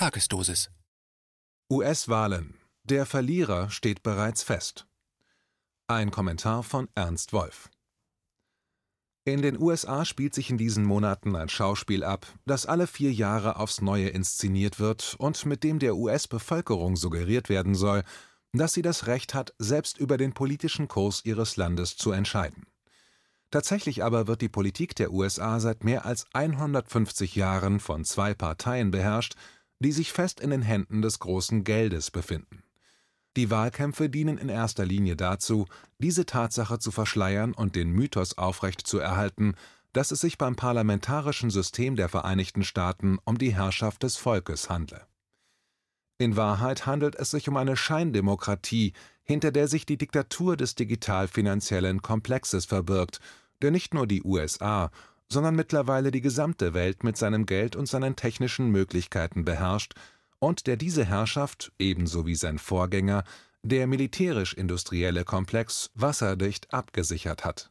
Tagesdosis. US-Wahlen. Der Verlierer steht bereits fest. Ein Kommentar von Ernst Wolf. In den USA spielt sich in diesen Monaten ein Schauspiel ab, das alle vier Jahre aufs Neue inszeniert wird und mit dem der US-Bevölkerung suggeriert werden soll, dass sie das Recht hat, selbst über den politischen Kurs ihres Landes zu entscheiden. Tatsächlich aber wird die Politik der USA seit mehr als 150 Jahren von zwei Parteien beherrscht, die sich fest in den Händen des großen Geldes befinden. Die Wahlkämpfe dienen in erster Linie dazu, diese Tatsache zu verschleiern und den Mythos aufrechtzuerhalten, dass es sich beim parlamentarischen System der Vereinigten Staaten um die Herrschaft des Volkes handle. In Wahrheit handelt es sich um eine Scheindemokratie, hinter der sich die Diktatur des digital-finanziellen Komplexes verbirgt, der nicht nur die USA, sondern mittlerweile die gesamte Welt mit seinem Geld und seinen technischen Möglichkeiten beherrscht und der diese Herrschaft, ebenso wie sein Vorgänger, der militärisch-industrielle Komplex, wasserdicht abgesichert hat.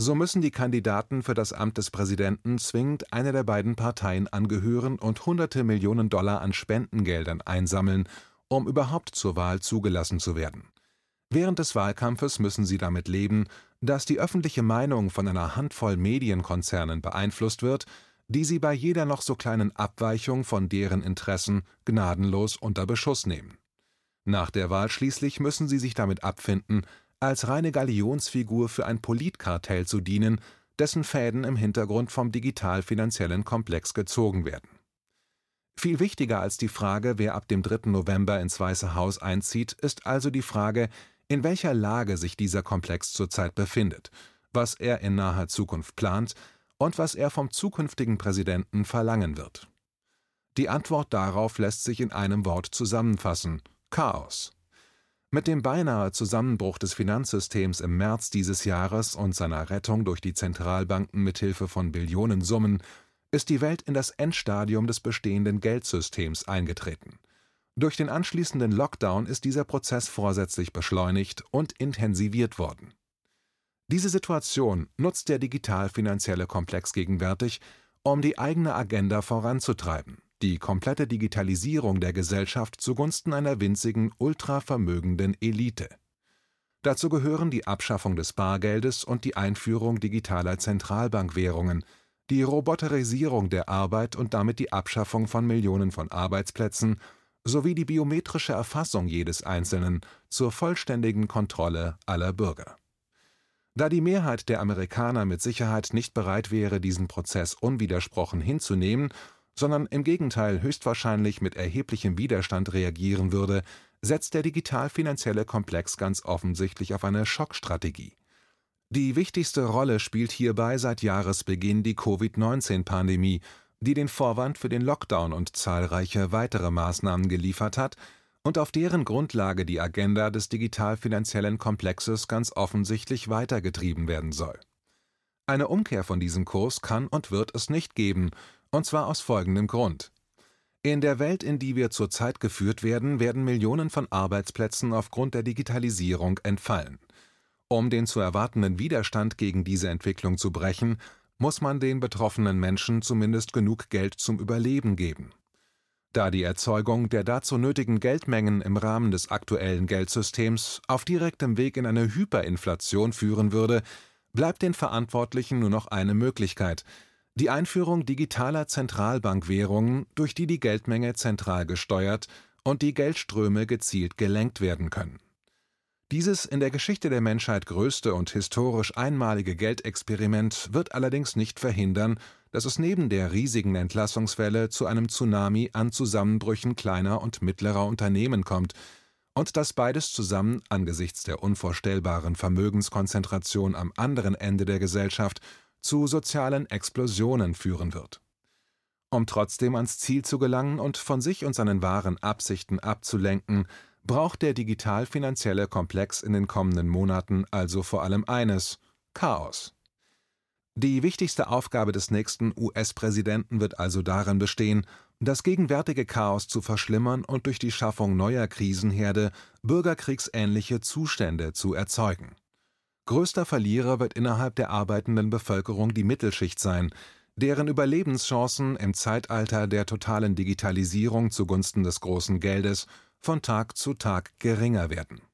So müssen die Kandidaten für das Amt des Präsidenten zwingend einer der beiden Parteien angehören und hunderte Millionen Dollar an Spendengeldern einsammeln, um überhaupt zur Wahl zugelassen zu werden. Während des Wahlkampfes müssen sie damit leben, dass die öffentliche Meinung von einer Handvoll Medienkonzernen beeinflusst wird, die sie bei jeder noch so kleinen Abweichung von deren Interessen gnadenlos unter Beschuss nehmen. Nach der Wahl schließlich müssen sie sich damit abfinden, als reine Galionsfigur für ein Politkartell zu dienen, dessen Fäden im Hintergrund vom digital-finanziellen Komplex gezogen werden. Viel wichtiger als die Frage, wer ab dem 3. November ins Weiße Haus einzieht, ist also die Frage, in welcher Lage sich dieser Komplex zurzeit befindet, was er in naher Zukunft plant und was er vom zukünftigen Präsidenten verlangen wird. Die Antwort darauf lässt sich in einem Wort zusammenfassen Chaos. Mit dem beinahe Zusammenbruch des Finanzsystems im März dieses Jahres und seiner Rettung durch die Zentralbanken mithilfe von Billionensummen ist die Welt in das Endstadium des bestehenden Geldsystems eingetreten. Durch den anschließenden Lockdown ist dieser Prozess vorsätzlich beschleunigt und intensiviert worden. Diese Situation nutzt der digital-finanzielle Komplex gegenwärtig, um die eigene Agenda voranzutreiben, die komplette Digitalisierung der Gesellschaft zugunsten einer winzigen, ultravermögenden Elite. Dazu gehören die Abschaffung des Bargeldes und die Einführung digitaler Zentralbankwährungen, die Roboterisierung der Arbeit und damit die Abschaffung von Millionen von Arbeitsplätzen sowie die biometrische Erfassung jedes Einzelnen zur vollständigen Kontrolle aller Bürger. Da die Mehrheit der Amerikaner mit Sicherheit nicht bereit wäre, diesen Prozess unwidersprochen hinzunehmen, sondern im Gegenteil höchstwahrscheinlich mit erheblichem Widerstand reagieren würde, setzt der digital-finanzielle Komplex ganz offensichtlich auf eine Schockstrategie. Die wichtigste Rolle spielt hierbei seit Jahresbeginn die Covid-19-Pandemie, die den Vorwand für den Lockdown und zahlreiche weitere Maßnahmen geliefert hat und auf deren Grundlage die Agenda des digital-finanziellen Komplexes ganz offensichtlich weitergetrieben werden soll. Eine Umkehr von diesem Kurs kann und wird es nicht geben, und zwar aus folgendem Grund. In der Welt, in die wir zurzeit geführt werden, werden Millionen von Arbeitsplätzen aufgrund der Digitalisierung entfallen. Um den zu erwartenden Widerstand gegen diese Entwicklung zu brechen, muss man den betroffenen Menschen zumindest genug Geld zum Überleben geben. Da die Erzeugung der dazu nötigen Geldmengen im Rahmen des aktuellen Geldsystems auf direktem Weg in eine Hyperinflation führen würde, bleibt den Verantwortlichen nur noch eine Möglichkeit, die Einführung digitaler Zentralbankwährungen, durch die die Geldmenge zentral gesteuert und die Geldströme gezielt gelenkt werden können. Dieses in der Geschichte der Menschheit größte und historisch einmalige Geldexperiment wird allerdings nicht verhindern, dass es neben der riesigen Entlassungswelle zu einem Tsunami an Zusammenbrüchen kleiner und mittlerer Unternehmen kommt und dass beides zusammen angesichts der unvorstellbaren Vermögenskonzentration am anderen Ende der Gesellschaft zu sozialen Explosionen führen wird. Um trotzdem ans Ziel zu gelangen und von sich und seinen wahren Absichten abzulenken, braucht der digital-finanzielle Komplex in den kommenden Monaten also vor allem eines Chaos. Die wichtigste Aufgabe des nächsten US-Präsidenten wird also darin bestehen, das gegenwärtige Chaos zu verschlimmern und durch die Schaffung neuer Krisenherde bürgerkriegsähnliche Zustände zu erzeugen. Größter Verlierer wird innerhalb der arbeitenden Bevölkerung die Mittelschicht sein, deren Überlebenschancen im Zeitalter der totalen Digitalisierung zugunsten des großen Geldes von Tag zu Tag geringer werden